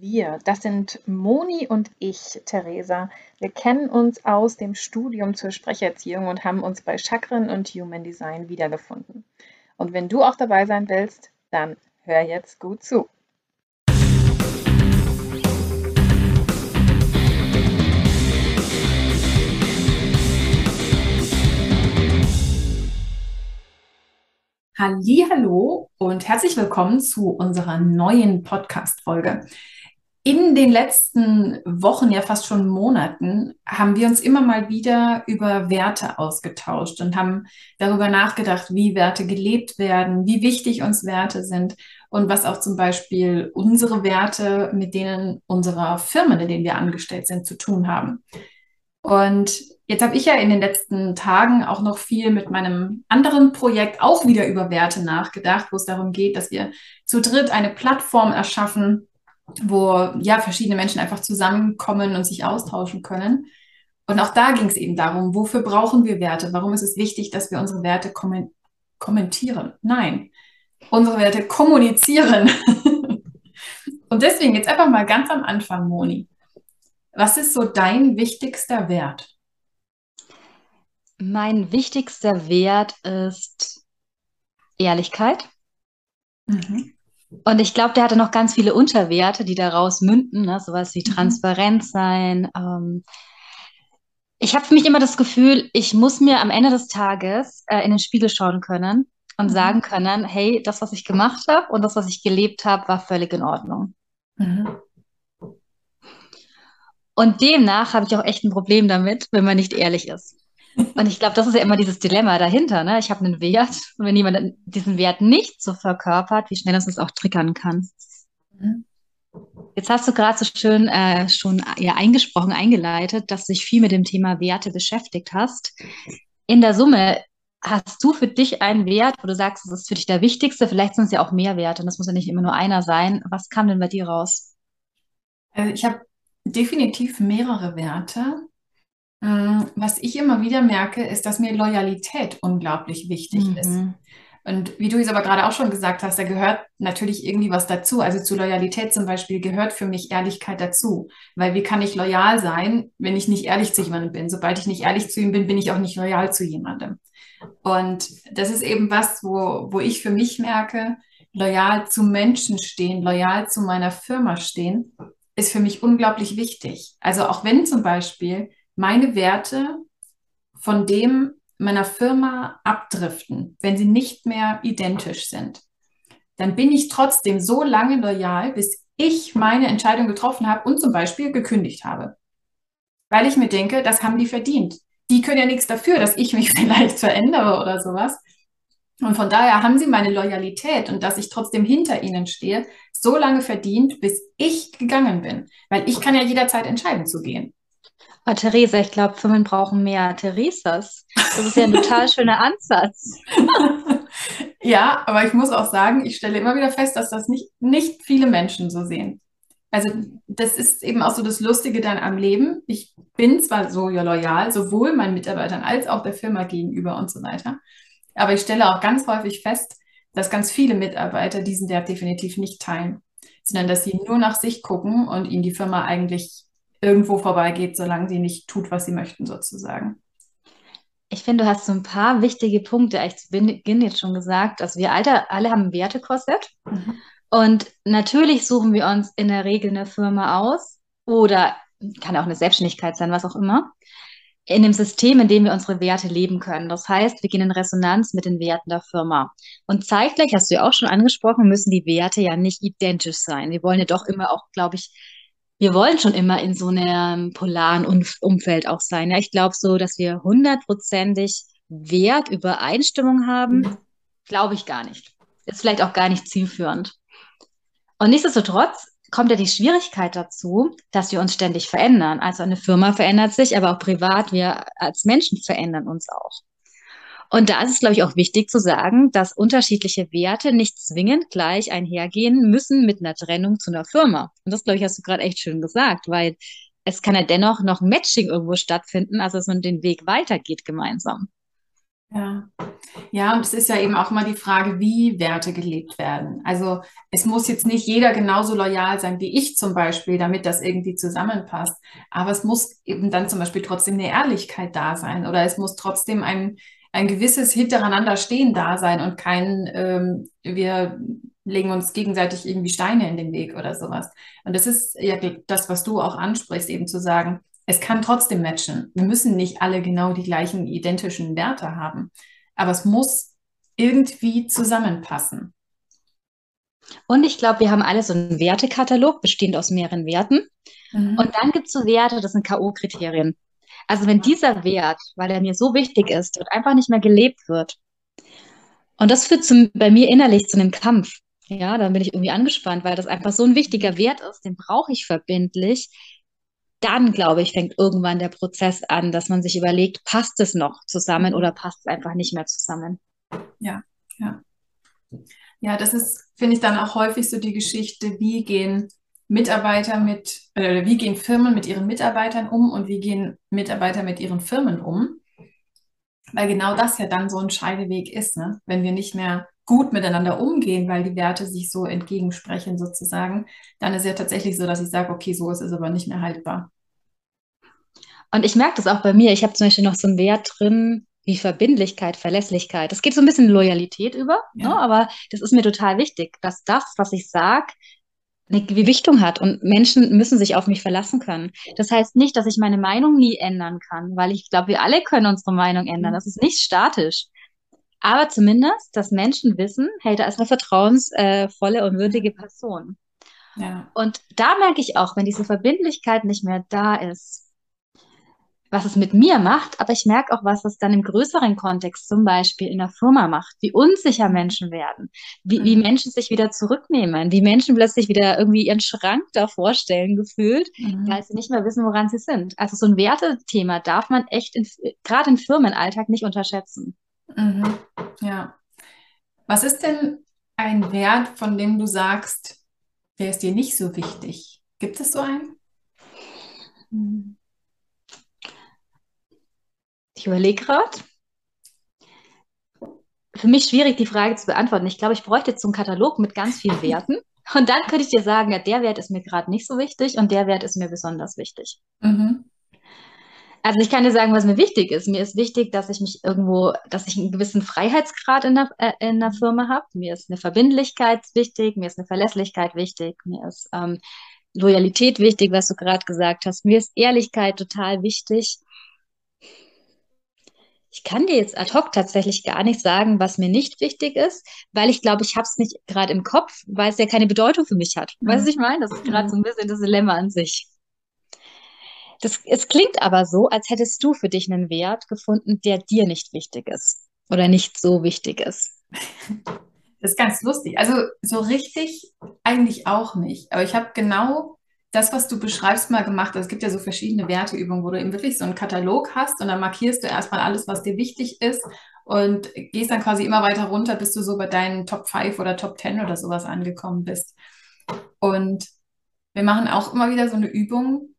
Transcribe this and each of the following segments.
Wir, das sind Moni und ich, Theresa. Wir kennen uns aus dem Studium zur Sprecherziehung und haben uns bei Chakren und Human Design wiedergefunden. Und wenn du auch dabei sein willst, dann hör jetzt gut zu. Hallo und herzlich willkommen zu unserer neuen Podcast-Folge. In den letzten Wochen, ja fast schon Monaten, haben wir uns immer mal wieder über Werte ausgetauscht und haben darüber nachgedacht, wie Werte gelebt werden, wie wichtig uns Werte sind und was auch zum Beispiel unsere Werte mit denen unserer Firmen, in denen wir angestellt sind, zu tun haben. Und jetzt habe ich ja in den letzten Tagen auch noch viel mit meinem anderen Projekt auch wieder über Werte nachgedacht, wo es darum geht, dass wir zu dritt eine Plattform erschaffen, wo ja verschiedene Menschen einfach zusammenkommen und sich austauschen können. Und auch da ging es eben darum, wofür brauchen wir Werte? Warum ist es wichtig, dass wir unsere Werte kommen kommentieren? Nein, unsere Werte kommunizieren. und deswegen jetzt einfach mal ganz am Anfang, Moni. Was ist so dein wichtigster Wert? Mein wichtigster Wert ist Ehrlichkeit. Mhm. Und ich glaube, der hatte noch ganz viele Unterwerte, die daraus münden, ne? sowas wie mhm. Transparenz sein. Ähm, ich habe für mich immer das Gefühl, ich muss mir am Ende des Tages äh, in den Spiegel schauen können und mhm. sagen können, hey, das, was ich gemacht habe und das, was ich gelebt habe, war völlig in Ordnung. Mhm. Und demnach habe ich auch echt ein Problem damit, wenn man nicht ehrlich ist. Und ich glaube, das ist ja immer dieses Dilemma dahinter. Ne? Ich habe einen Wert und wenn jemand diesen Wert nicht so verkörpert, wie schnell das uns auch triggern kann. Jetzt hast du gerade so schön äh, schon ja, eingesprochen, eingeleitet, dass du dich viel mit dem Thema Werte beschäftigt hast. In der Summe hast du für dich einen Wert, wo du sagst, das ist für dich der wichtigste. Vielleicht sind es ja auch mehr Werte und das muss ja nicht immer nur einer sein. Was kam denn bei dir raus? Also ich habe definitiv mehrere Werte. Mm, was ich immer wieder merke, ist, dass mir Loyalität unglaublich wichtig mhm. ist. Und wie du es aber gerade auch schon gesagt hast, da gehört natürlich irgendwie was dazu. Also zu Loyalität zum Beispiel gehört für mich Ehrlichkeit dazu. Weil wie kann ich loyal sein, wenn ich nicht ehrlich zu jemandem bin? Sobald ich nicht ehrlich zu ihm bin, bin ich auch nicht loyal zu jemandem. Und das ist eben was, wo, wo ich für mich merke, loyal zu Menschen stehen, loyal zu meiner Firma stehen, ist für mich unglaublich wichtig. Also auch wenn zum Beispiel meine Werte von dem meiner Firma abdriften, wenn sie nicht mehr identisch sind, dann bin ich trotzdem so lange loyal, bis ich meine Entscheidung getroffen habe und zum Beispiel gekündigt habe. Weil ich mir denke, das haben die verdient. Die können ja nichts dafür, dass ich mich vielleicht verändere oder sowas. Und von daher haben sie meine Loyalität und dass ich trotzdem hinter ihnen stehe, so lange verdient, bis ich gegangen bin. Weil ich kann ja jederzeit entscheiden zu gehen. Aber Theresa, ich glaube, Firmen brauchen mehr Theresas. Das ist ja ein total schöner Ansatz. ja, aber ich muss auch sagen, ich stelle immer wieder fest, dass das nicht, nicht viele Menschen so sehen. Also das ist eben auch so das Lustige dann am Leben. Ich bin zwar so ja, loyal, sowohl meinen Mitarbeitern als auch der Firma gegenüber und so weiter. Aber ich stelle auch ganz häufig fest, dass ganz viele Mitarbeiter diesen Wert definitiv nicht teilen, sondern dass sie nur nach sich gucken und ihnen die Firma eigentlich irgendwo vorbeigeht, solange sie nicht tut, was sie möchten, sozusagen. Ich finde, du hast so ein paar wichtige Punkte eigentlich zu Beginn jetzt schon gesagt. Also wir alle, alle haben ein Wertekorsett. Mhm. Und natürlich suchen wir uns in der Regel eine Firma aus oder kann auch eine Selbstständigkeit sein, was auch immer, in dem System, in dem wir unsere Werte leben können. Das heißt, wir gehen in Resonanz mit den Werten der Firma. Und zeitgleich, hast du ja auch schon angesprochen, müssen die Werte ja nicht identisch sein. Wir wollen ja doch immer auch, glaube ich, wir wollen schon immer in so einem polaren Umfeld auch sein. Ja, ich glaube so, dass wir hundertprozentig Wertübereinstimmung haben, mhm. glaube ich gar nicht. Ist vielleicht auch gar nicht zielführend. Und nichtsdestotrotz kommt ja die Schwierigkeit dazu, dass wir uns ständig verändern. Also eine Firma verändert sich, aber auch privat, wir als Menschen verändern uns auch. Und da ist es, glaube ich, auch wichtig zu sagen, dass unterschiedliche Werte nicht zwingend gleich einhergehen müssen mit einer Trennung zu einer Firma. Und das, glaube ich, hast du gerade echt schön gesagt, weil es kann ja dennoch noch Matching irgendwo stattfinden, also dass man den Weg weitergeht gemeinsam. Ja. Ja, und es ist ja eben auch mal die Frage, wie Werte gelebt werden. Also es muss jetzt nicht jeder genauso loyal sein wie ich zum Beispiel, damit das irgendwie zusammenpasst. Aber es muss eben dann zum Beispiel trotzdem eine Ehrlichkeit da sein oder es muss trotzdem ein, ein gewisses Hintereinander stehen da sein und kein, ähm, wir legen uns gegenseitig irgendwie Steine in den Weg oder sowas. Und das ist ja das, was du auch ansprichst, eben zu sagen, es kann trotzdem matchen. Wir müssen nicht alle genau die gleichen identischen Werte haben, aber es muss irgendwie zusammenpassen. Und ich glaube, wir haben alle so einen Wertekatalog, bestehend aus mehreren Werten. Mhm. Und dann gibt es so Werte, das sind K.O.-Kriterien. Also wenn dieser Wert, weil er mir so wichtig ist und einfach nicht mehr gelebt wird, und das führt zum, bei mir innerlich zu einem Kampf. Ja, dann bin ich irgendwie angespannt, weil das einfach so ein wichtiger Wert ist, den brauche ich verbindlich. Dann, glaube ich, fängt irgendwann der Prozess an, dass man sich überlegt, passt es noch zusammen oder passt es einfach nicht mehr zusammen. Ja, ja. Ja, das ist, finde ich, dann auch häufig so die Geschichte, wie gehen Mitarbeiter mit, äh, wie gehen Firmen mit ihren Mitarbeitern um und wie gehen Mitarbeiter mit ihren Firmen um. Weil genau das ja dann so ein Scheideweg ist, ne? wenn wir nicht mehr gut miteinander umgehen, weil die Werte sich so entgegensprechen sozusagen, dann ist ja tatsächlich so, dass ich sage, okay, so ist es aber nicht mehr haltbar. Und ich merke das auch bei mir. Ich habe zum Beispiel noch so einen Wert drin, wie Verbindlichkeit, Verlässlichkeit. Das geht so ein bisschen Loyalität über, ja. ne? aber das ist mir total wichtig, dass das, was ich sage, eine Gewichtung hat und Menschen müssen sich auf mich verlassen können. Das heißt nicht, dass ich meine Meinung nie ändern kann, weil ich glaube, wir alle können unsere Meinung ändern. Mhm. Das ist nicht statisch. Aber zumindest, dass Menschen wissen, hey, da ist eine vertrauensvolle und würdige Person. Ja. Und da merke ich auch, wenn diese Verbindlichkeit nicht mehr da ist, was es mit mir macht, aber ich merke auch, was es dann im größeren Kontext zum Beispiel in der Firma macht, wie unsicher Menschen werden, wie, wie mhm. Menschen sich wieder zurücknehmen, wie Menschen plötzlich wieder irgendwie ihren Schrank da vorstellen gefühlt, mhm. weil sie nicht mehr wissen, woran sie sind. Also so ein Wertethema darf man echt gerade im Firmenalltag nicht unterschätzen. Mhm. Ja. Was ist denn ein Wert, von dem du sagst, der ist dir nicht so wichtig? Gibt es so einen? Ich überlege gerade. Für mich schwierig, die Frage zu beantworten. Ich glaube, ich bräuchte jetzt so einen Katalog mit ganz vielen Werten. Und dann könnte ich dir sagen, ja, der Wert ist mir gerade nicht so wichtig und der Wert ist mir besonders wichtig. Mhm. Also ich kann dir sagen, was mir wichtig ist. Mir ist wichtig, dass ich mich irgendwo, dass ich einen gewissen Freiheitsgrad in der, äh, in der Firma habe. Mir ist eine Verbindlichkeit wichtig, mir ist eine Verlässlichkeit wichtig, mir ist ähm, Loyalität wichtig, was du gerade gesagt hast. Mir ist Ehrlichkeit total wichtig. Ich kann dir jetzt ad hoc tatsächlich gar nicht sagen, was mir nicht wichtig ist, weil ich glaube, ich habe es nicht gerade im Kopf, weil es ja keine Bedeutung für mich hat. Mhm. Weißt du, ich meine? Das ist gerade so ein bisschen das Dilemma an sich. Das, es klingt aber so, als hättest du für dich einen Wert gefunden, der dir nicht wichtig ist oder nicht so wichtig ist. Das ist ganz lustig. Also so richtig eigentlich auch nicht. Aber ich habe genau das, was du beschreibst, mal gemacht. Es gibt ja so verschiedene Werteübungen, wo du eben wirklich so einen Katalog hast und dann markierst du erstmal alles, was dir wichtig ist und gehst dann quasi immer weiter runter, bis du so bei deinen Top 5 oder Top 10 oder sowas angekommen bist. Und wir machen auch immer wieder so eine Übung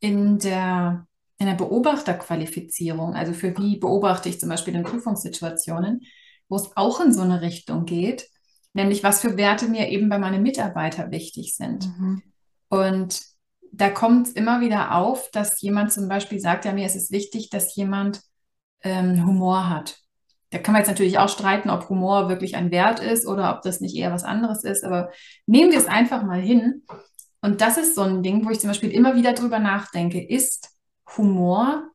in der, in der Beobachterqualifizierung. Also für wie beobachte ich zum Beispiel in Prüfungssituationen, wo es auch in so eine Richtung geht, nämlich was für Werte mir eben bei meinen Mitarbeitern wichtig sind. Mhm. Und da kommt es immer wieder auf, dass jemand zum Beispiel sagt, ja, mir ist es wichtig, dass jemand ähm, Humor hat. Da kann man jetzt natürlich auch streiten, ob Humor wirklich ein Wert ist oder ob das nicht eher was anderes ist, aber nehmen wir es einfach mal hin. Und das ist so ein Ding, wo ich zum Beispiel immer wieder drüber nachdenke, ist Humor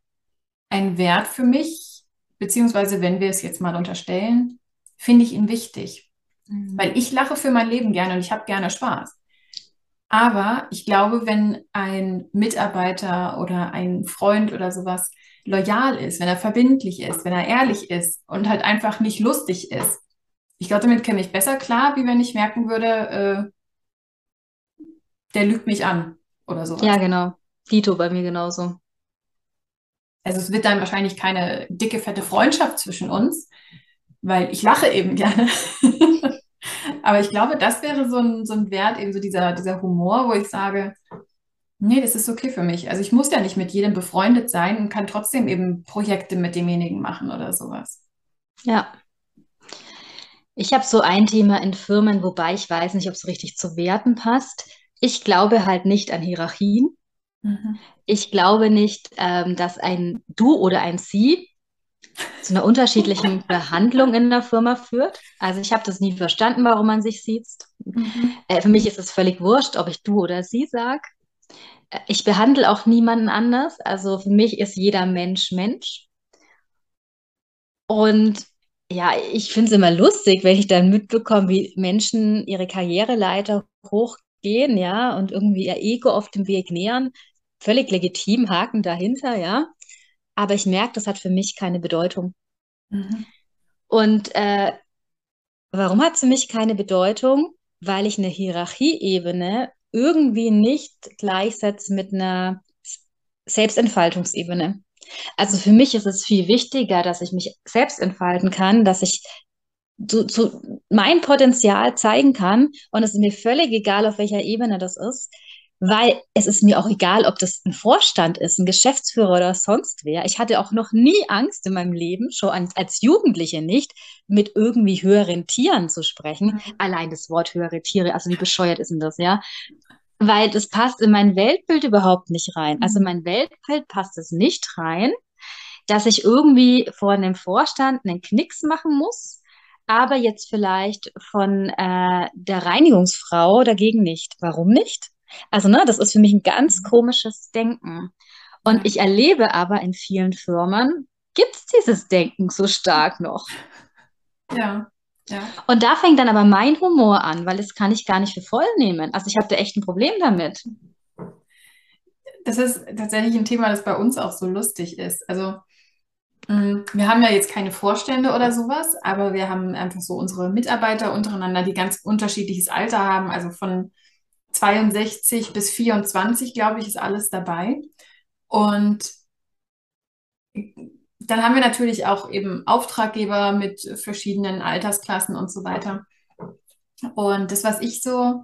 ein Wert für mich? Beziehungsweise, wenn wir es jetzt mal unterstellen, finde ich ihn wichtig. Mhm. Weil ich lache für mein Leben gerne und ich habe gerne Spaß. Aber ich glaube, wenn ein Mitarbeiter oder ein Freund oder sowas loyal ist, wenn er verbindlich ist, wenn er ehrlich ist und halt einfach nicht lustig ist, ich glaube, damit käme ich besser klar, wie wenn ich merken würde, der lügt mich an oder so. Ja, genau. Dito bei mir genauso. Also es wird dann wahrscheinlich keine dicke, fette Freundschaft zwischen uns, weil ich lache eben gerne. Aber ich glaube, das wäre so ein, so ein Wert, eben so dieser, dieser Humor, wo ich sage, nee, das ist okay für mich. Also ich muss ja nicht mit jedem befreundet sein und kann trotzdem eben Projekte mit demjenigen machen oder sowas. Ja. Ich habe so ein Thema in Firmen, wobei ich weiß nicht, ob es richtig zu Werten passt. Ich glaube halt nicht an Hierarchien. Mhm. Ich glaube nicht, ähm, dass ein Du oder ein Sie zu einer unterschiedlichen Behandlung in der Firma führt. Also ich habe das nie verstanden, warum man sich sieht. Mhm. Äh, für mich ist es völlig wurscht, ob ich du oder sie sage. Äh, ich behandle auch niemanden anders. Also für mich ist jeder Mensch Mensch. Und ja, ich finde es immer lustig, wenn ich dann mitbekomme, wie Menschen ihre Karriereleiter hochgehen, ja, und irgendwie ihr Ego auf dem Weg nähern völlig legitim, Haken dahinter, ja. Aber ich merke, das hat für mich keine Bedeutung. Mhm. Und äh, warum hat es für mich keine Bedeutung? Weil ich eine Hierarchieebene irgendwie nicht gleichsetze mit einer Selbstentfaltungsebene. Also für mich ist es viel wichtiger, dass ich mich selbst entfalten kann, dass ich zu, zu mein Potenzial zeigen kann. Und es ist mir völlig egal, auf welcher Ebene das ist weil es ist mir auch egal, ob das ein Vorstand ist, ein Geschäftsführer oder sonst wer. Ich hatte auch noch nie Angst in meinem Leben, schon als, Jugendliche nicht, mit irgendwie höheren Tieren zu sprechen. Mhm. Allein das Wort höhere Tiere, also wie bescheuert ist denn das, ja? Weil das passt in mein Weltbild überhaupt nicht rein. Also in mein Weltbild passt es nicht rein, dass ich irgendwie vor einem Vorstand einen Knicks machen muss, aber jetzt vielleicht von äh, der Reinigungsfrau dagegen nicht. Warum nicht? Also, ne, das ist für mich ein ganz mhm. komisches Denken. Und ich erlebe aber in vielen Firmen, gibt es dieses Denken so stark noch. Ja. Ja. Und da fängt dann aber mein Humor an, weil das kann ich gar nicht für voll nehmen. Also ich habe da echt ein Problem damit. Das ist tatsächlich ein Thema, das bei uns auch so lustig ist. Also mm, wir haben ja jetzt keine Vorstände oder sowas, aber wir haben einfach so unsere Mitarbeiter untereinander, die ganz unterschiedliches Alter haben, also von 62 bis 24, glaube ich, ist alles dabei. Und dann haben wir natürlich auch eben Auftraggeber mit verschiedenen Altersklassen und so weiter. Und das, was ich so,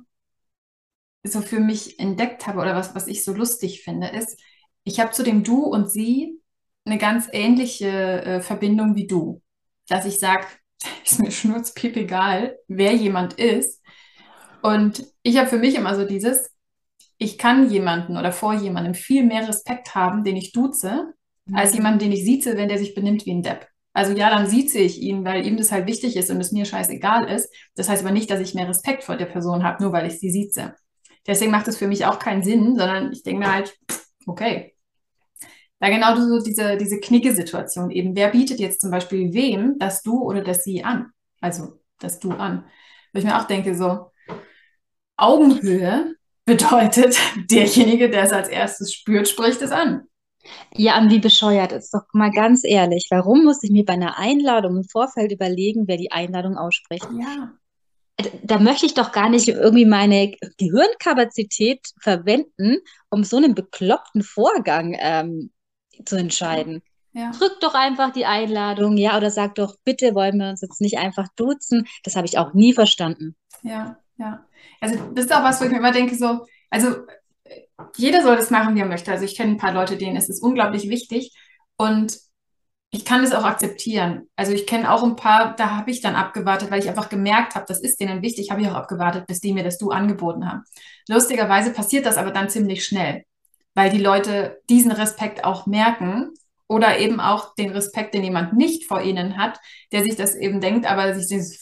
so für mich entdeckt habe oder was, was ich so lustig finde, ist, ich habe zu dem Du und Sie eine ganz ähnliche äh, Verbindung wie du. Dass ich sage, ist mir schnurzpiep egal, wer jemand ist. Und ich habe für mich immer so dieses, ich kann jemanden oder vor jemandem viel mehr Respekt haben, den ich duze, mhm. als jemanden, den ich sieze, wenn der sich benimmt wie ein Depp. Also ja, dann sieze ich ihn, weil ihm das halt wichtig ist und es mir scheißegal ist. Das heißt aber nicht, dass ich mehr Respekt vor der Person habe, nur weil ich sie sieze. Deswegen macht es für mich auch keinen Sinn, sondern ich denke mir halt, okay. Da genau so diese, diese Knicke-Situation eben. Wer bietet jetzt zum Beispiel wem das Du oder das Sie an? Also das Du an. Wo ich mir auch denke, so, Augenhöhe bedeutet, derjenige, der es als erstes spürt, spricht es an. Ja, und wie bescheuert ist doch mal ganz ehrlich, warum muss ich mir bei einer Einladung im Vorfeld überlegen, wer die Einladung ausspricht? Ja. Da möchte ich doch gar nicht irgendwie meine Gehirnkapazität verwenden, um so einen bekloppten Vorgang ähm, zu entscheiden. Ja. Drück doch einfach die Einladung, ja, oder sag doch, bitte wollen wir uns jetzt nicht einfach duzen. Das habe ich auch nie verstanden. Ja, ja. Also das ist auch was, wo ich mir immer denke, so, also jeder soll das machen, wie er möchte. Also ich kenne ein paar Leute, denen ist es unglaublich wichtig und ich kann es auch akzeptieren. Also ich kenne auch ein paar, da habe ich dann abgewartet, weil ich einfach gemerkt habe, das ist denen wichtig, habe ich auch abgewartet, bis die mir das Du angeboten haben. Lustigerweise passiert das aber dann ziemlich schnell, weil die Leute diesen Respekt auch merken oder eben auch den Respekt, den jemand nicht vor ihnen hat, der sich das eben denkt, aber sich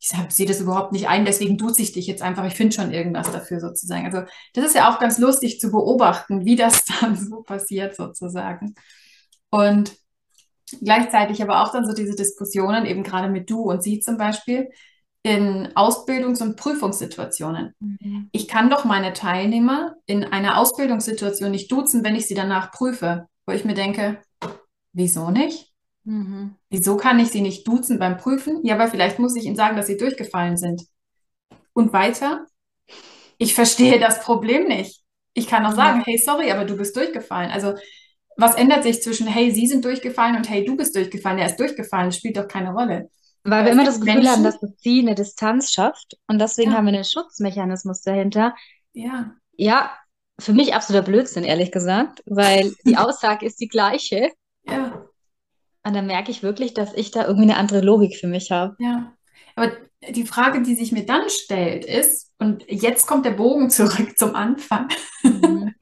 ich sehe das überhaupt nicht ein, deswegen duze ich dich jetzt einfach, ich finde schon irgendwas dafür sozusagen. Also das ist ja auch ganz lustig zu beobachten, wie das dann so passiert sozusagen. Und gleichzeitig aber auch dann so diese Diskussionen, eben gerade mit du und sie zum Beispiel, in Ausbildungs- und Prüfungssituationen. Mhm. Ich kann doch meine Teilnehmer in einer Ausbildungssituation nicht duzen, wenn ich sie danach prüfe, wo ich mir denke, wieso nicht? Mhm. Wieso kann ich sie nicht duzen beim Prüfen? Ja, weil vielleicht muss ich ihnen sagen, dass sie durchgefallen sind. Und weiter? ich verstehe das Problem nicht. Ich kann auch sagen, hey, sorry, aber du bist durchgefallen. Also was ändert sich zwischen, hey, sie sind durchgefallen und hey, du bist durchgefallen, er ist durchgefallen, das spielt doch keine Rolle. Weil wir immer das Gefühl Menschen, haben, dass sie eine Distanz schafft und deswegen ja. haben wir einen Schutzmechanismus dahinter. Ja. Ja, für mich absoluter Blödsinn, ehrlich gesagt, weil die Aussage ist die gleiche. Und dann merke ich wirklich, dass ich da irgendwie eine andere Logik für mich habe. Ja. Aber die Frage, die sich mir dann stellt, ist, und jetzt kommt der Bogen zurück zum Anfang, mhm.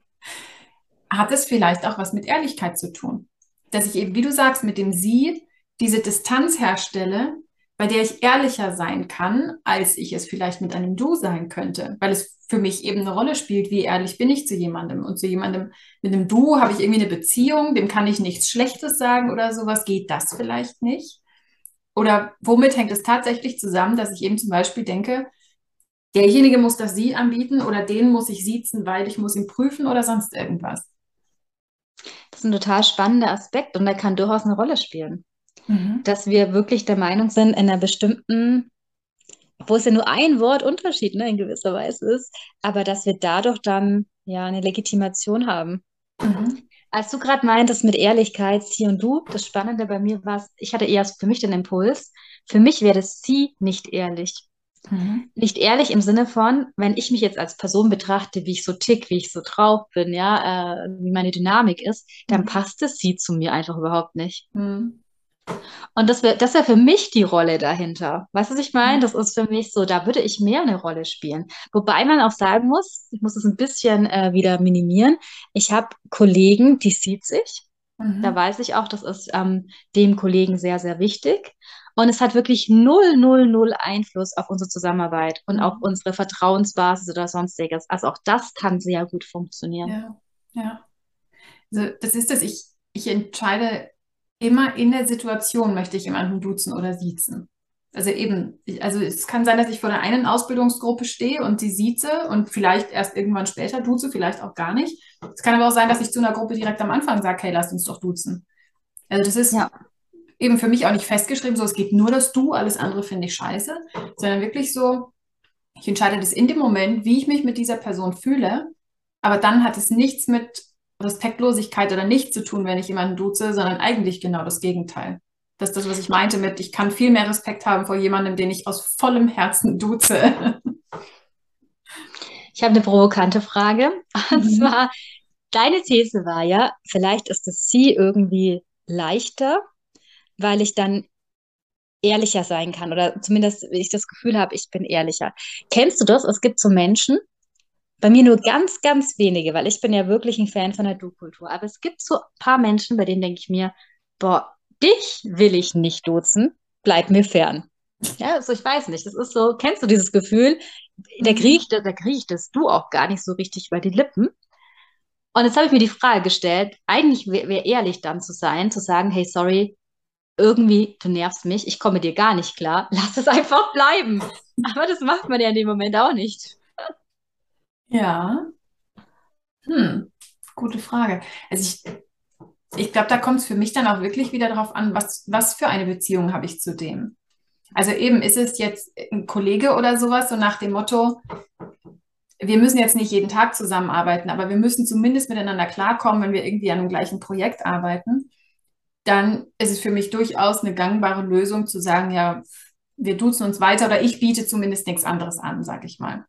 hat es vielleicht auch was mit Ehrlichkeit zu tun? Dass ich eben, wie du sagst, mit dem Sie diese Distanz herstelle, bei der ich ehrlicher sein kann, als ich es vielleicht mit einem Du sein könnte, weil es für mich eben eine Rolle spielt, wie ehrlich bin ich zu jemandem. Und zu jemandem mit einem Du habe ich irgendwie eine Beziehung, dem kann ich nichts Schlechtes sagen oder sowas. Geht das vielleicht nicht? Oder womit hängt es tatsächlich zusammen, dass ich eben zum Beispiel denke, derjenige muss das Sie anbieten oder den muss ich siezen, weil ich muss ihn prüfen oder sonst irgendwas? Das ist ein total spannender Aspekt und der kann durchaus eine Rolle spielen. Mhm. Dass wir wirklich der Meinung sind, in einer bestimmten, wo es ja nur ein Wort Unterschied ne, in gewisser Weise ist, aber dass wir dadurch dann ja eine Legitimation haben. Mhm. Als du gerade meintest mit Ehrlichkeit, sie und du, das Spannende bei mir war, ich hatte eher für mich den Impuls, für mich wäre das sie nicht ehrlich. Mhm. Nicht ehrlich im Sinne von, wenn ich mich jetzt als Person betrachte, wie ich so tick, wie ich so drauf bin, ja, äh, wie meine Dynamik ist, dann mhm. passt es sie zu mir einfach überhaupt nicht. Mhm. Und das wäre das wär für mich die Rolle dahinter. Weißt du, was ich meine? Mhm. Das ist für mich so, da würde ich mehr eine Rolle spielen. Wobei man auch sagen muss, ich muss es ein bisschen äh, wieder minimieren. Ich habe Kollegen, die sieht sich. Mhm. Da weiß ich auch, das ist ähm, dem Kollegen sehr, sehr wichtig. Und es hat wirklich null, null, null Einfluss auf unsere Zusammenarbeit und mhm. auf unsere Vertrauensbasis oder sonstiges. Also auch das kann sehr gut funktionieren. Ja, ja. Also das ist das, ich, ich entscheide immer in der Situation, möchte ich jemanden duzen oder siezen. Also eben, ich, also es kann sein, dass ich vor der einen Ausbildungsgruppe stehe und sie sieze und vielleicht erst irgendwann später duze, vielleicht auch gar nicht. Es kann aber auch sein, dass ich zu einer Gruppe direkt am Anfang sage, hey, lasst uns doch duzen. Also das ist ja eben für mich auch nicht festgeschrieben, so es geht nur das Du, alles andere finde ich scheiße, sondern wirklich so, ich entscheide das in dem Moment, wie ich mich mit dieser Person fühle, aber dann hat es nichts mit Respektlosigkeit oder nicht zu tun, wenn ich jemanden duze, sondern eigentlich genau das Gegenteil. Das ist das, was ich meinte mit, ich kann viel mehr Respekt haben vor jemandem, den ich aus vollem Herzen duze. Ich habe eine provokante Frage. Und mhm. zwar, deine These war ja, vielleicht ist es sie irgendwie leichter, weil ich dann ehrlicher sein kann oder zumindest ich das Gefühl habe, ich bin ehrlicher. Kennst du das? Es gibt so Menschen, bei mir nur ganz, ganz wenige, weil ich bin ja wirklich ein Fan von der Du-Kultur. Aber es gibt so ein paar Menschen, bei denen denke ich mir, boah, dich will ich nicht duzen, bleib mir fern. Ja, also ich weiß nicht, das ist so, kennst du dieses Gefühl? Da kriege ich, da krieg ich das Du auch gar nicht so richtig über die Lippen. Und jetzt habe ich mir die Frage gestellt, eigentlich wäre wär ehrlich dann zu sein, zu sagen, hey, sorry, irgendwie, du nervst mich, ich komme dir gar nicht klar, lass es einfach bleiben. Aber das macht man ja in dem Moment auch nicht. Ja. Hm, gute Frage. Also ich, ich glaube, da kommt es für mich dann auch wirklich wieder darauf an, was, was für eine Beziehung habe ich zu dem. Also eben ist es jetzt ein Kollege oder sowas, so nach dem Motto, wir müssen jetzt nicht jeden Tag zusammenarbeiten, aber wir müssen zumindest miteinander klarkommen, wenn wir irgendwie an einem gleichen Projekt arbeiten dann ist es für mich durchaus eine gangbare Lösung zu sagen, ja, wir duzen uns weiter oder ich biete zumindest nichts anderes an, sage ich mal.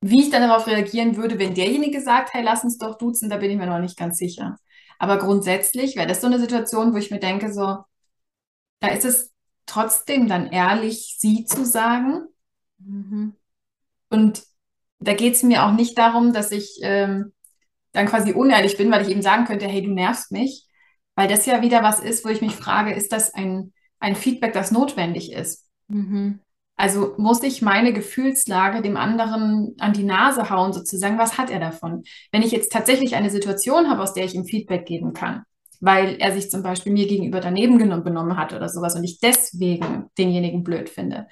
Wie ich dann darauf reagieren würde, wenn derjenige sagt, hey, lass uns doch duzen, da bin ich mir noch nicht ganz sicher. Aber grundsätzlich wäre das so eine Situation, wo ich mir denke, so, da ist es trotzdem dann ehrlich, sie zu sagen. Mhm. Und da geht es mir auch nicht darum, dass ich ähm, dann quasi unehrlich bin, weil ich eben sagen könnte, hey, du nervst mich, weil das ja wieder was ist, wo ich mich frage, ist das ein, ein Feedback, das notwendig ist? Mhm. Also muss ich meine Gefühlslage dem anderen an die Nase hauen, sozusagen, was hat er davon? Wenn ich jetzt tatsächlich eine Situation habe, aus der ich ihm Feedback geben kann, weil er sich zum Beispiel mir gegenüber daneben genommen hat oder sowas und ich deswegen denjenigen blöd finde,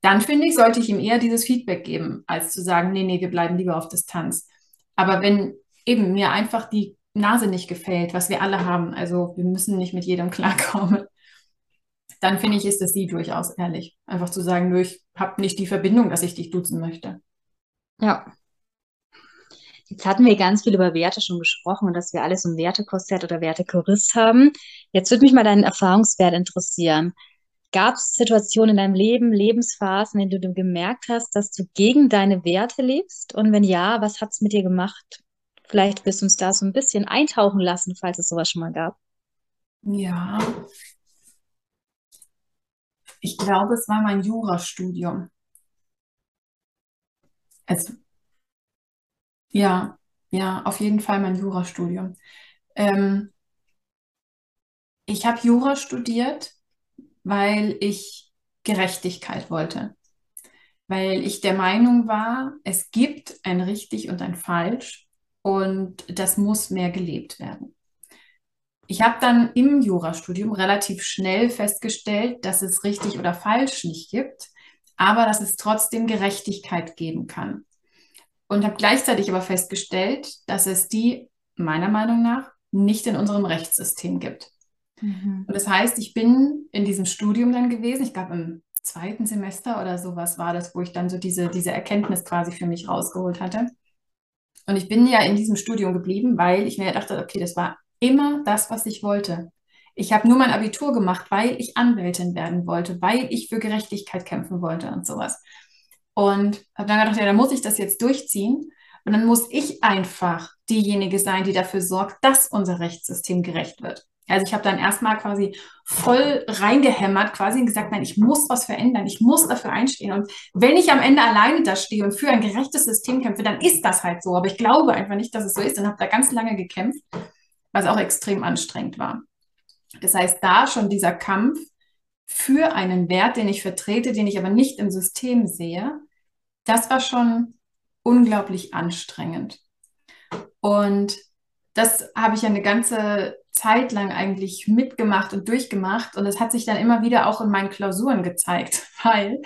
dann finde ich, sollte ich ihm eher dieses Feedback geben, als zu sagen, nee, nee, wir bleiben lieber auf Distanz. Aber wenn eben mir einfach die Nase nicht gefällt, was wir alle haben, also wir müssen nicht mit jedem klarkommen, dann finde ich, ist das sie durchaus ehrlich. Einfach zu sagen, nö, ich habe nicht die Verbindung, dass ich dich duzen möchte. Ja. Jetzt hatten wir ganz viel über Werte schon gesprochen und dass wir alles um Wertekorsett oder Wertekorist haben. Jetzt würde mich mal deinen Erfahrungswert interessieren. Gab es Situationen in deinem Leben, Lebensphasen, in denen du gemerkt hast, dass du gegen deine Werte lebst? Und wenn ja, was hat es mit dir gemacht? Vielleicht wirst du uns da so ein bisschen eintauchen lassen, falls es sowas schon mal gab. Ja. Ich glaube, es war mein Jurastudium. Es, ja, ja, auf jeden Fall mein Jurastudium. Ähm, ich habe Jura studiert, weil ich Gerechtigkeit wollte. Weil ich der Meinung war, es gibt ein richtig und ein falsch und das muss mehr gelebt werden. Ich habe dann im Jurastudium relativ schnell festgestellt, dass es richtig oder falsch nicht gibt, aber dass es trotzdem Gerechtigkeit geben kann. Und habe gleichzeitig aber festgestellt, dass es die meiner Meinung nach nicht in unserem Rechtssystem gibt. Mhm. Und das heißt, ich bin in diesem Studium dann gewesen, ich glaube im zweiten Semester oder sowas war das, wo ich dann so diese, diese Erkenntnis quasi für mich rausgeholt hatte. Und ich bin ja in diesem Studium geblieben, weil ich mir dachte, okay, das war immer das, was ich wollte. Ich habe nur mein Abitur gemacht, weil ich Anwältin werden wollte, weil ich für Gerechtigkeit kämpfen wollte und sowas. Und habe dann gedacht, ja, dann muss ich das jetzt durchziehen. Und dann muss ich einfach diejenige sein, die dafür sorgt, dass unser Rechtssystem gerecht wird. Also ich habe dann erstmal quasi voll reingehämmert, quasi und gesagt, nein, ich muss was verändern, ich muss dafür einstehen. Und wenn ich am Ende alleine da stehe und für ein gerechtes System kämpfe, dann ist das halt so. Aber ich glaube einfach nicht, dass es so ist und habe da ganz lange gekämpft, was auch extrem anstrengend war. Das heißt, da schon dieser Kampf für einen Wert, den ich vertrete, den ich aber nicht im System sehe, das war schon unglaublich anstrengend. Und das habe ich eine ganze Zeit lang eigentlich mitgemacht und durchgemacht. Und das hat sich dann immer wieder auch in meinen Klausuren gezeigt, weil,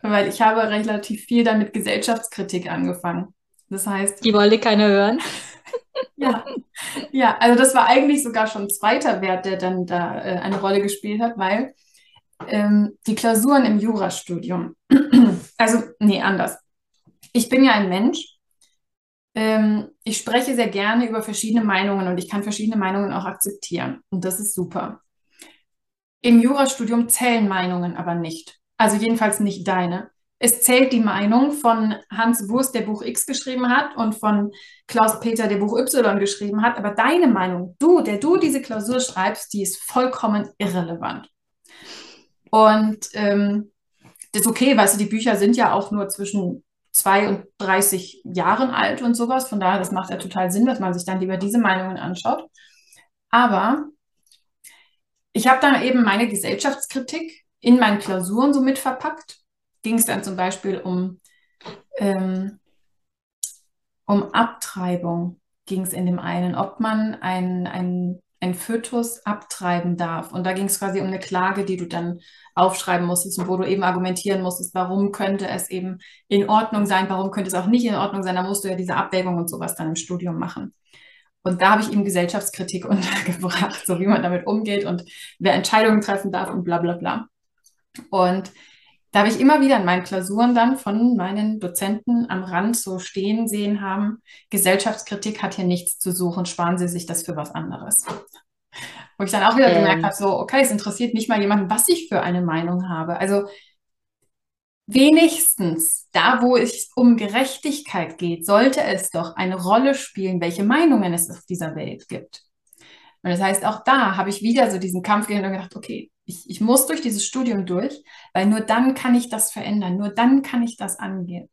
weil ich habe relativ viel dann mit Gesellschaftskritik angefangen. Das heißt. Die wollte keiner hören. Ja, ja, also das war eigentlich sogar schon zweiter Wert, der dann da äh, eine Rolle gespielt hat, weil ähm, die Klausuren im Jurastudium, also nee, anders. Ich bin ja ein Mensch, ähm, ich spreche sehr gerne über verschiedene Meinungen und ich kann verschiedene Meinungen auch akzeptieren. Und das ist super. Im Jurastudium zählen Meinungen aber nicht. Also jedenfalls nicht deine. Es zählt die Meinung von Hans Wurst, der Buch X geschrieben hat, und von Klaus Peter, der Buch Y geschrieben hat. Aber deine Meinung, du, der du diese Klausur schreibst, die ist vollkommen irrelevant. Und ähm, das ist okay, weißt du, die Bücher sind ja auch nur zwischen 32 Jahren alt und sowas. Von daher, das macht ja total Sinn, dass man sich dann lieber diese Meinungen anschaut. Aber ich habe dann eben meine Gesellschaftskritik in meinen Klausuren so mit verpackt. Ging es dann zum Beispiel um, ähm, um Abtreibung, ging es in dem einen, ob man ein, ein ein Fötus abtreiben darf. Und da ging es quasi um eine Klage, die du dann aufschreiben musstest und wo du eben argumentieren musstest, warum könnte es eben in Ordnung sein, warum könnte es auch nicht in Ordnung sein. Da musst du ja diese Abwägung und sowas dann im Studium machen. Und da habe ich eben Gesellschaftskritik untergebracht, so wie man damit umgeht und wer Entscheidungen treffen darf und bla bla bla. Und da habe ich immer wieder in meinen Klausuren dann von meinen Dozenten am Rand so stehen sehen haben, Gesellschaftskritik hat hier nichts zu suchen, sparen Sie sich das für was anderes. Wo ich dann auch wieder ähm. gemerkt habe, so, okay, es interessiert nicht mal jemanden, was ich für eine Meinung habe. Also wenigstens da, wo es um Gerechtigkeit geht, sollte es doch eine Rolle spielen, welche Meinungen es auf dieser Welt gibt. Und das heißt, auch da habe ich wieder so diesen Kampf gehört und gedacht, okay, ich, ich muss durch dieses Studium durch, weil nur dann kann ich das verändern, nur dann kann ich das angehen.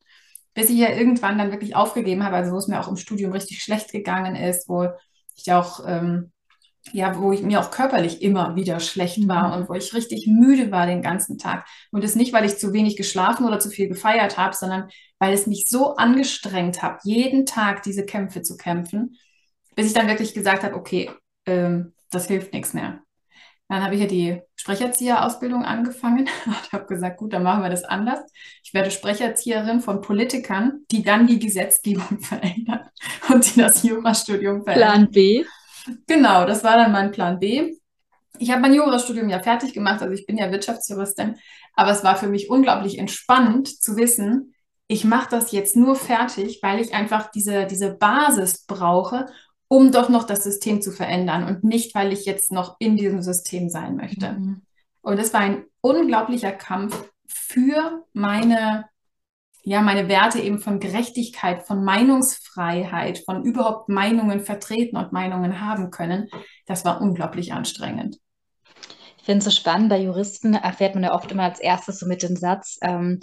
Bis ich ja irgendwann dann wirklich aufgegeben habe, also wo es mir auch im Studium richtig schlecht gegangen ist, wo ich auch, ähm, ja, wo ich mir auch körperlich immer wieder schlecht war mhm. und wo ich richtig müde war den ganzen Tag. Und das nicht, weil ich zu wenig geschlafen oder zu viel gefeiert habe, sondern weil es mich so angestrengt hat, jeden Tag diese Kämpfe zu kämpfen, bis ich dann wirklich gesagt habe, okay, ähm, das hilft nichts mehr. Dann habe ich ja die Sprecherzieherausbildung angefangen und habe gesagt, gut, dann machen wir das anders. Ich werde Sprecherzieherin von Politikern, die dann die Gesetzgebung verändern und die das Jurastudium verändern. Plan B. Genau, das war dann mein Plan B. Ich habe mein Jurastudium ja fertig gemacht, also ich bin ja Wirtschaftsjuristin, aber es war für mich unglaublich entspannend zu wissen, ich mache das jetzt nur fertig, weil ich einfach diese, diese Basis brauche, um doch noch das System zu verändern und nicht, weil ich jetzt noch in diesem System sein möchte. Mhm. Und es war ein unglaublicher Kampf für meine, ja, meine Werte eben von Gerechtigkeit, von Meinungsfreiheit, von überhaupt Meinungen vertreten und Meinungen haben können. Das war unglaublich anstrengend. Ich finde es so spannend, bei Juristen erfährt man ja oft immer als erstes so mit dem Satz, ähm,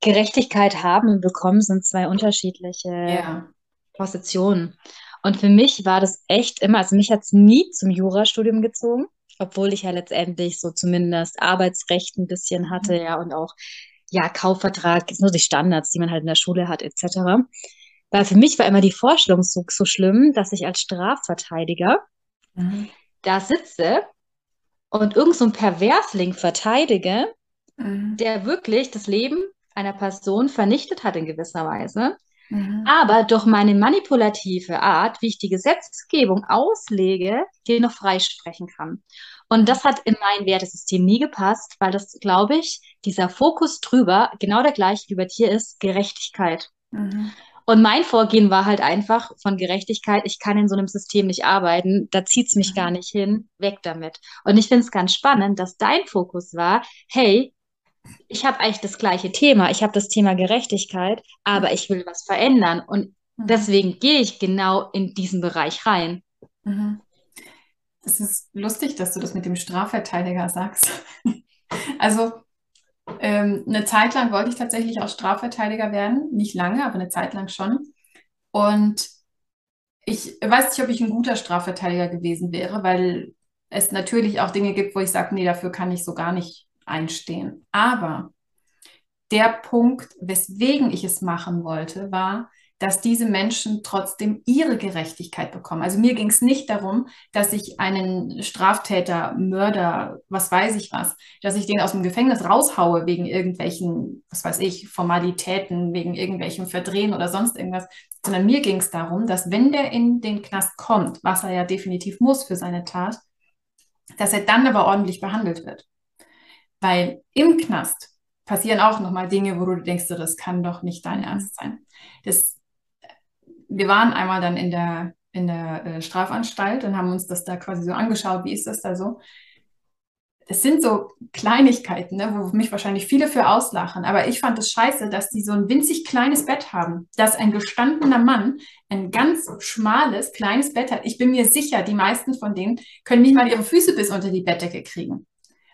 Gerechtigkeit haben und bekommen sind zwei unterschiedliche ja. Positionen. Und für mich war das echt immer, also mich hat es nie zum Jurastudium gezogen, obwohl ich ja letztendlich so zumindest Arbeitsrecht ein bisschen hatte, mhm. ja, und auch, ja, Kaufvertrag, nur die Standards, die man halt in der Schule hat, etc. Weil für mich war immer die Vorstellung so, so schlimm, dass ich als Strafverteidiger mhm. da sitze und irgend so ein Perversling verteidige, mhm. der wirklich das Leben einer Person vernichtet hat in gewisser Weise, mhm. aber durch meine manipulative Art, wie ich die Gesetzgebung auslege, den noch freisprechen kann. Und das hat in mein Wertesystem nie gepasst, weil das, glaube ich, dieser Fokus drüber genau der gleiche wie bei dir ist, Gerechtigkeit. Mhm. Und mein Vorgehen war halt einfach von Gerechtigkeit, ich kann in so einem System nicht arbeiten, da zieht es mich gar mhm. nicht hin, weg damit. Und ich finde es ganz spannend, dass dein Fokus war, hey, ich habe eigentlich das gleiche Thema, ich habe das Thema Gerechtigkeit, aber ich will was verändern und mhm. deswegen gehe ich genau in diesen Bereich rein. Mhm. Das ist lustig, dass du das mit dem Strafverteidiger sagst. also ähm, eine Zeit lang wollte ich tatsächlich auch Strafverteidiger werden. Nicht lange, aber eine Zeit lang schon. Und ich weiß nicht, ob ich ein guter Strafverteidiger gewesen wäre, weil es natürlich auch Dinge gibt, wo ich sage, nee, dafür kann ich so gar nicht einstehen. Aber der Punkt, weswegen ich es machen wollte, war, dass diese Menschen trotzdem ihre Gerechtigkeit bekommen. Also mir ging es nicht darum, dass ich einen Straftäter, Mörder, was weiß ich was, dass ich den aus dem Gefängnis raushaue wegen irgendwelchen, was weiß ich, Formalitäten, wegen irgendwelchen Verdrehen oder sonst irgendwas, sondern mir ging es darum, dass wenn der in den Knast kommt, was er ja definitiv muss für seine Tat, dass er dann aber ordentlich behandelt wird. Weil im Knast passieren auch nochmal Dinge, wo du denkst, das kann doch nicht dein Ernst sein. Das wir waren einmal dann in der, in der äh, Strafanstalt und haben uns das da quasi so angeschaut, wie ist das da so. Es sind so Kleinigkeiten, ne, wo mich wahrscheinlich viele für auslachen, aber ich fand es scheiße, dass die so ein winzig kleines Bett haben, dass ein gestandener Mann ein ganz schmales, kleines Bett hat. Ich bin mir sicher, die meisten von denen können nicht mal ihre Füße bis unter die Bettdecke kriegen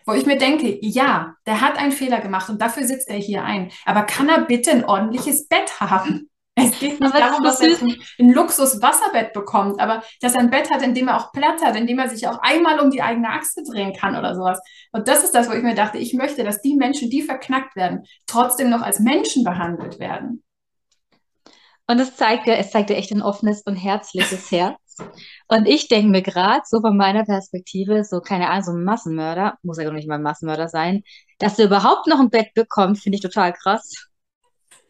wo ich mir denke, ja, der hat einen Fehler gemacht und dafür sitzt er hier ein. Aber kann er bitte ein ordentliches Bett haben? Es geht nicht darum, dass er ein, ein Luxus-Wasserbett bekommt, aber dass er ein Bett hat, in dem er auch Platz hat, in dem er sich auch einmal um die eigene Achse drehen kann oder sowas. Und das ist das, wo ich mir dachte, ich möchte, dass die Menschen, die verknackt werden, trotzdem noch als Menschen behandelt werden. Und es zeigt ja, es zeigt ja echt ein offenes und herzliches Herz. Und ich denke mir gerade, so von meiner Perspektive, so keine Ahnung, so ein Massenmörder, muss ja doch nicht mal ein Massenmörder sein, dass er überhaupt noch ein Bett bekommt, finde ich total krass.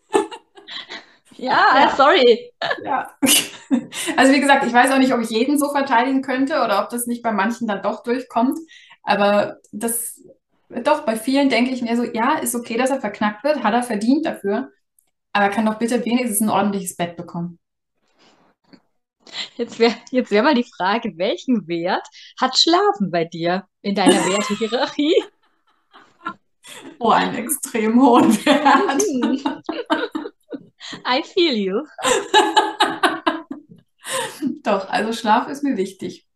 Ja, ja, sorry. Ja. Also wie gesagt, ich weiß auch nicht, ob ich jeden so verteidigen könnte oder ob das nicht bei manchen dann doch durchkommt. Aber das, doch, bei vielen denke ich mir so, ja, ist okay, dass er verknackt wird, hat er verdient dafür. Aber er kann doch bitte wenigstens ein ordentliches Bett bekommen. Jetzt wäre jetzt wär mal die Frage, welchen Wert hat Schlafen bei dir in deiner Wertehierarchie? Oh, einen extrem hohen Wert. I feel you. Doch, also Schlaf ist mir wichtig.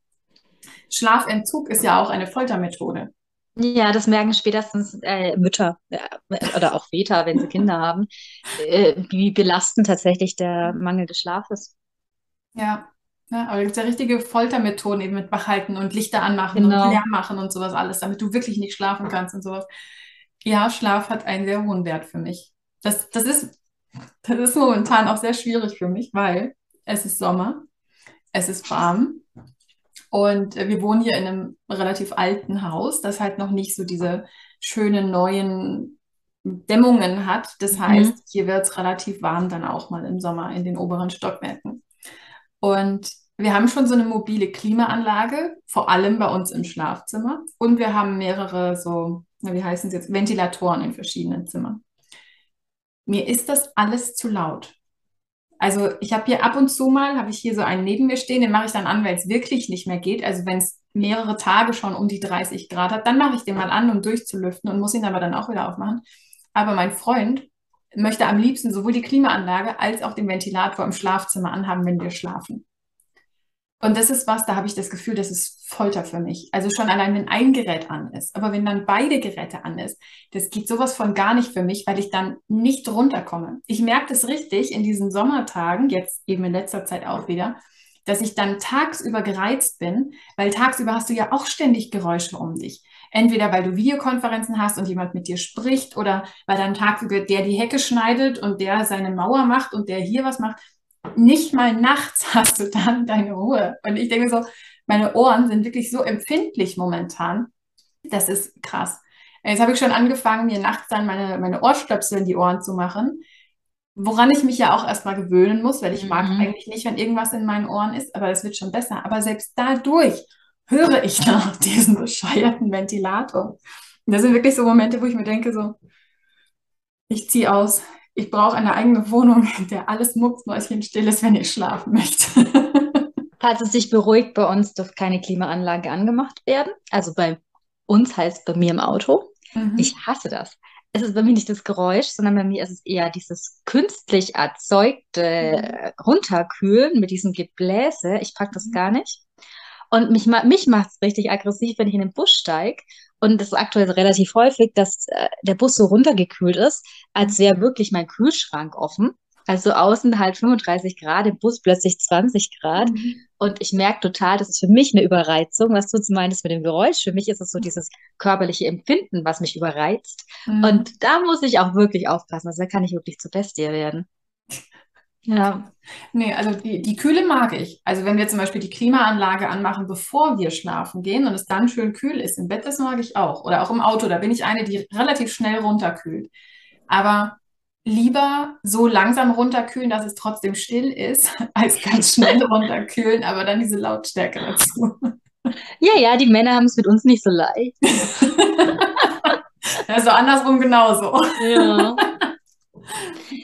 Schlafentzug ist ja auch eine Foltermethode. Ja, das merken spätestens äh, Mütter äh, oder auch Väter, wenn sie Kinder haben, äh, wie belastend tatsächlich der Mangel des Schlafes. Ja, ja aber es gibt ja richtige Foltermethoden eben mit Wachhalten und Lichter anmachen genau. und Lärm machen und sowas alles, damit du wirklich nicht schlafen kannst und sowas. Ja, Schlaf hat einen sehr hohen Wert für mich. Das, das ist das ist momentan auch sehr schwierig für mich, weil es ist Sommer, es ist warm und wir wohnen hier in einem relativ alten Haus, das halt noch nicht so diese schönen neuen Dämmungen hat. Das mhm. heißt, mhm. hier wird es relativ warm dann auch mal im Sommer in den oberen Stockwerken. Und wir haben schon so eine mobile Klimaanlage, vor allem bei uns im Schlafzimmer. Und wir haben mehrere so, wie heißen sie jetzt, Ventilatoren in verschiedenen Zimmern. mir ist das alles zu laut. Also ich habe hier ab und zu mal, habe ich hier so einen neben mir stehen, den mache ich dann an, weil es wirklich nicht mehr geht. Also wenn es mehrere Tage schon um die 30 Grad hat, dann mache ich den mal an, um durchzulüften und muss ihn aber dann auch wieder aufmachen. Aber mein Freund möchte am liebsten sowohl die Klimaanlage als auch den Ventilator im Schlafzimmer anhaben, wenn wir schlafen. Und das ist was, da habe ich das Gefühl, das ist Folter für mich. Also schon allein, wenn ein Gerät an ist. Aber wenn dann beide Geräte an ist, das geht sowas von gar nicht für mich, weil ich dann nicht runterkomme. Ich merke das richtig in diesen Sommertagen, jetzt eben in letzter Zeit auch wieder, dass ich dann tagsüber gereizt bin, weil tagsüber hast du ja auch ständig Geräusche um dich. Entweder weil du Videokonferenzen hast und jemand mit dir spricht oder weil dann tagsüber der die Hecke schneidet und der seine Mauer macht und der hier was macht nicht mal nachts hast du dann deine Ruhe. Und ich denke so, meine Ohren sind wirklich so empfindlich momentan. Das ist krass. Jetzt habe ich schon angefangen, mir nachts dann meine, meine Ohrstöpsel in die Ohren zu machen, woran ich mich ja auch erstmal gewöhnen muss, weil ich mhm. mag eigentlich nicht, wenn irgendwas in meinen Ohren ist, aber es wird schon besser. Aber selbst dadurch höre ich noch diesen bescheuerten Ventilator. Und das sind wirklich so Momente, wo ich mir denke, so, ich ziehe aus, ich brauche eine eigene Wohnung, in der alles mucksmäuschenstill ist, wenn ich schlafen möchte. Falls es sich beruhigt, bei uns darf keine Klimaanlage angemacht werden. Also bei uns heißt bei mir im Auto. Mhm. Ich hasse das. Es ist bei mir nicht das Geräusch, sondern bei mir ist es eher dieses künstlich erzeugte mhm. Runterkühlen mit diesem Gebläse. Ich packe das mhm. gar nicht. Und mich, mich macht es richtig aggressiv, wenn ich in den Bus steige und das ist aktuell relativ häufig, dass äh, der Bus so runtergekühlt ist, als wäre wirklich mein Kühlschrank offen. Also außen halt 35 Grad, im Bus plötzlich 20 Grad. Mhm. Und ich merke total, das ist für mich eine Überreizung, was du meinst mit dem Geräusch. Für mich ist es so dieses körperliche Empfinden, was mich überreizt. Mhm. Und da muss ich auch wirklich aufpassen. Also da kann ich wirklich zur Bestie werden. Ja. Nee, also die, die Kühle mag ich. Also wenn wir zum Beispiel die Klimaanlage anmachen, bevor wir schlafen gehen und es dann schön kühl ist im Bett, das mag ich auch. Oder auch im Auto, da bin ich eine, die relativ schnell runterkühlt. Aber lieber so langsam runterkühlen, dass es trotzdem still ist, als ganz schnell runterkühlen, aber dann diese Lautstärke dazu. Ja, ja, die Männer haben es mit uns nicht so leicht. also andersrum genauso. Ja.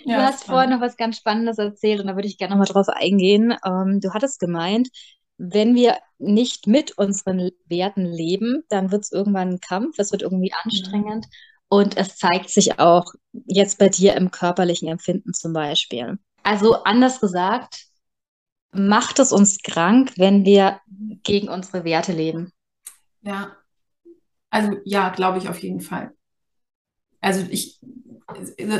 Du ja, hast vorhin noch was ganz Spannendes erzählt und da würde ich gerne nochmal drauf eingehen. Ähm, du hattest gemeint, wenn wir nicht mit unseren Werten leben, dann wird es irgendwann ein Kampf, es wird irgendwie anstrengend. Ja. Und es zeigt sich auch jetzt bei dir im körperlichen Empfinden zum Beispiel. Also anders gesagt, macht es uns krank, wenn wir gegen unsere Werte leben? Ja, also ja, glaube ich auf jeden Fall. Also ich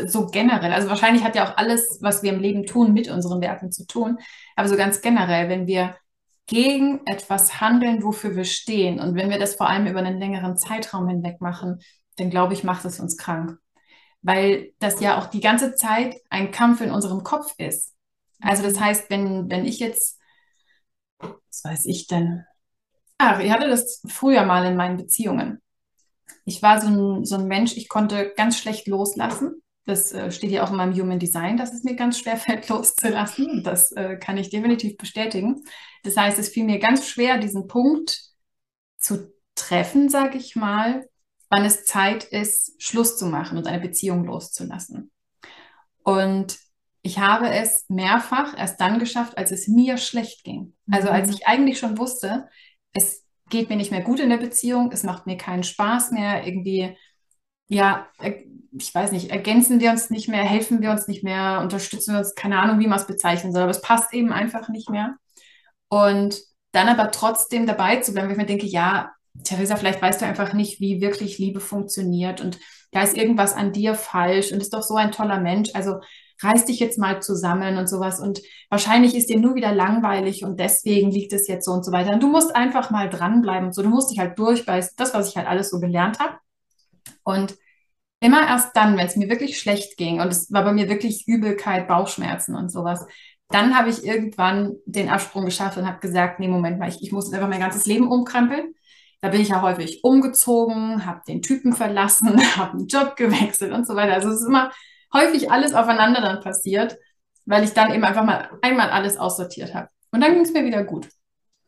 so generell, also wahrscheinlich hat ja auch alles, was wir im Leben tun, mit unseren Werten zu tun, aber so ganz generell, wenn wir gegen etwas handeln, wofür wir stehen und wenn wir das vor allem über einen längeren Zeitraum hinweg machen, dann glaube ich, macht es uns krank. Weil das ja auch die ganze Zeit ein Kampf in unserem Kopf ist. Also das heißt, wenn, wenn ich jetzt, was weiß ich denn, ach, ich hatte das früher mal in meinen Beziehungen ich war so ein, so ein Mensch, ich konnte ganz schlecht loslassen. Das äh, steht ja auch in meinem Human Design, dass es mir ganz schwer fällt, loszulassen. Das äh, kann ich definitiv bestätigen. Das heißt, es fiel mir ganz schwer, diesen Punkt zu treffen, sage ich mal, wann es Zeit ist, Schluss zu machen und eine Beziehung loszulassen. Und ich habe es mehrfach erst dann geschafft, als es mir schlecht ging. Also als mhm. ich eigentlich schon wusste, es geht mir nicht mehr gut in der Beziehung, es macht mir keinen Spaß mehr, irgendwie, ja, ich weiß nicht, ergänzen wir uns nicht mehr, helfen wir uns nicht mehr, unterstützen wir uns, keine Ahnung, wie man es bezeichnen soll, aber es passt eben einfach nicht mehr. Und dann aber trotzdem dabei zu bleiben, weil ich mir denke, ja, Theresa, vielleicht weißt du einfach nicht, wie wirklich Liebe funktioniert und da ist irgendwas an dir falsch und ist doch so ein toller Mensch. Also reiß dich jetzt mal zusammen und sowas. Und wahrscheinlich ist dir nur wieder langweilig und deswegen liegt es jetzt so und so weiter. Und du musst einfach mal dranbleiben und so. Du musst dich halt durchbeißen. Das, was ich halt alles so gelernt habe. Und immer erst dann, wenn es mir wirklich schlecht ging und es war bei mir wirklich Übelkeit, Bauchschmerzen und sowas, dann habe ich irgendwann den Absprung geschafft und habe gesagt, nee, Moment mal, ich, ich muss einfach mein ganzes Leben umkrempeln. Da bin ich ja häufig umgezogen, habe den Typen verlassen, habe einen Job gewechselt und so weiter. Also es ist immer häufig alles aufeinander dann passiert, weil ich dann eben einfach mal einmal alles aussortiert habe. Und dann ging es mir wieder gut.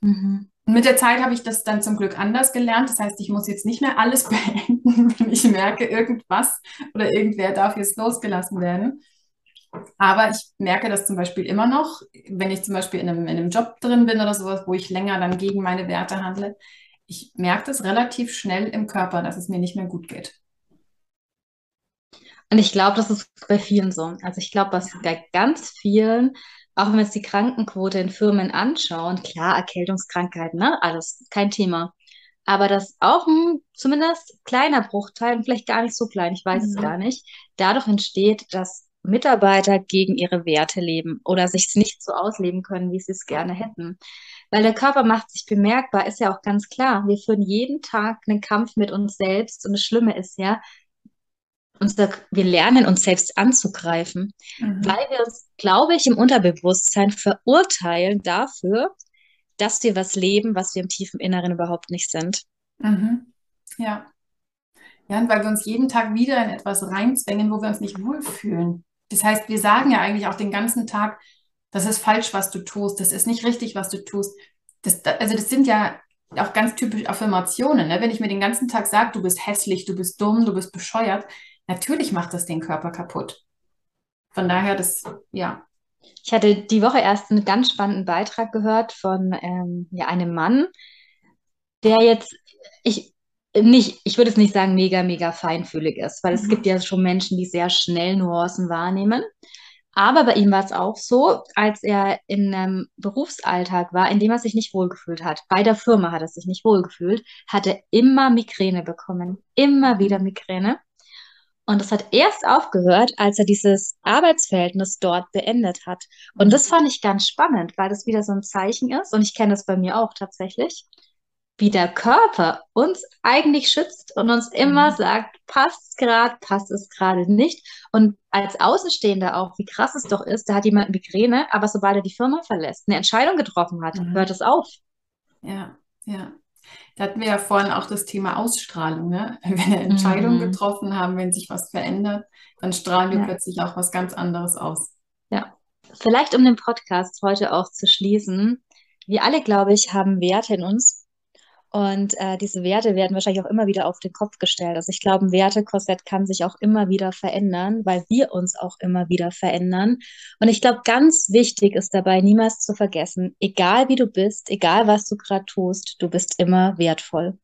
Mhm. Und mit der Zeit habe ich das dann zum Glück anders gelernt. Das heißt, ich muss jetzt nicht mehr alles beenden, wenn ich merke, irgendwas oder irgendwer darf jetzt losgelassen werden. Aber ich merke das zum Beispiel immer noch, wenn ich zum Beispiel in einem, in einem Job drin bin oder sowas, wo ich länger dann gegen meine Werte handle. Ich merke das relativ schnell im Körper, dass es mir nicht mehr gut geht. Und ich glaube, das ist bei vielen so. Also ich glaube, was bei ganz vielen, auch wenn wir uns die Krankenquote in Firmen anschauen, klar, Erkältungskrankheiten, ne, alles kein Thema. Aber dass auch ein zumindest kleiner Bruchteil, und vielleicht gar nicht so klein, ich weiß mhm. es gar nicht, dadurch entsteht, dass Mitarbeiter gegen ihre Werte leben oder sich es nicht so ausleben können, wie sie es gerne hätten. Weil der Körper macht sich bemerkbar, ist ja auch ganz klar. Wir führen jeden Tag einen Kampf mit uns selbst und das Schlimme ist ja, unser, wir lernen uns selbst anzugreifen, mhm. weil wir uns, glaube ich, im Unterbewusstsein verurteilen dafür, dass wir was leben, was wir im tiefen Inneren überhaupt nicht sind. Mhm. Ja. Ja, und weil wir uns jeden Tag wieder in etwas reinzwängen, wo wir uns nicht wohlfühlen. Das heißt, wir sagen ja eigentlich auch den ganzen Tag, das ist falsch, was du tust, das ist nicht richtig, was du tust. Das, also das sind ja auch ganz typisch Affirmationen. Ne? Wenn ich mir den ganzen Tag sage, du bist hässlich, du bist dumm, du bist bescheuert, natürlich macht das den Körper kaputt. Von daher, das, ja. Ich hatte die Woche erst einen ganz spannenden Beitrag gehört von ähm, ja, einem Mann, der jetzt, ich, nicht, ich würde es nicht sagen, mega, mega feinfühlig ist, weil mhm. es gibt ja schon Menschen, die sehr schnell Nuancen wahrnehmen. Aber bei ihm war es auch so, als er in einem Berufsalltag war, in dem er sich nicht wohlgefühlt hat. Bei der Firma hat er sich nicht wohlgefühlt, hat er immer Migräne bekommen. Immer wieder Migräne. Und das hat erst aufgehört, als er dieses Arbeitsverhältnis dort beendet hat. Und das fand ich ganz spannend, weil das wieder so ein Zeichen ist. Und ich kenne das bei mir auch tatsächlich, wie der Körper uns eigentlich schützt und uns immer mhm. sagt, passt es gerade, passt es gerade nicht. Und als Außenstehender auch, wie krass es doch ist, da hat jemand Migräne, aber sobald er die Firma verlässt, eine Entscheidung getroffen hat, mhm. hört es auf. Ja, ja. Da hatten wir ja vorhin auch das Thema Ausstrahlung. Ne? Wenn wir Entscheidungen mhm. getroffen haben, wenn sich was verändert, dann strahlen wir ja. plötzlich auch was ganz anderes aus. Ja, vielleicht um den Podcast heute auch zu schließen. Wir alle, glaube ich, haben Werte in uns, und äh, diese Werte werden wahrscheinlich auch immer wieder auf den Kopf gestellt. Also ich glaube, ein Wertekorsett kann sich auch immer wieder verändern, weil wir uns auch immer wieder verändern. Und ich glaube, ganz wichtig ist dabei, niemals zu vergessen, egal wie du bist, egal was du gerade tust, du bist immer wertvoll.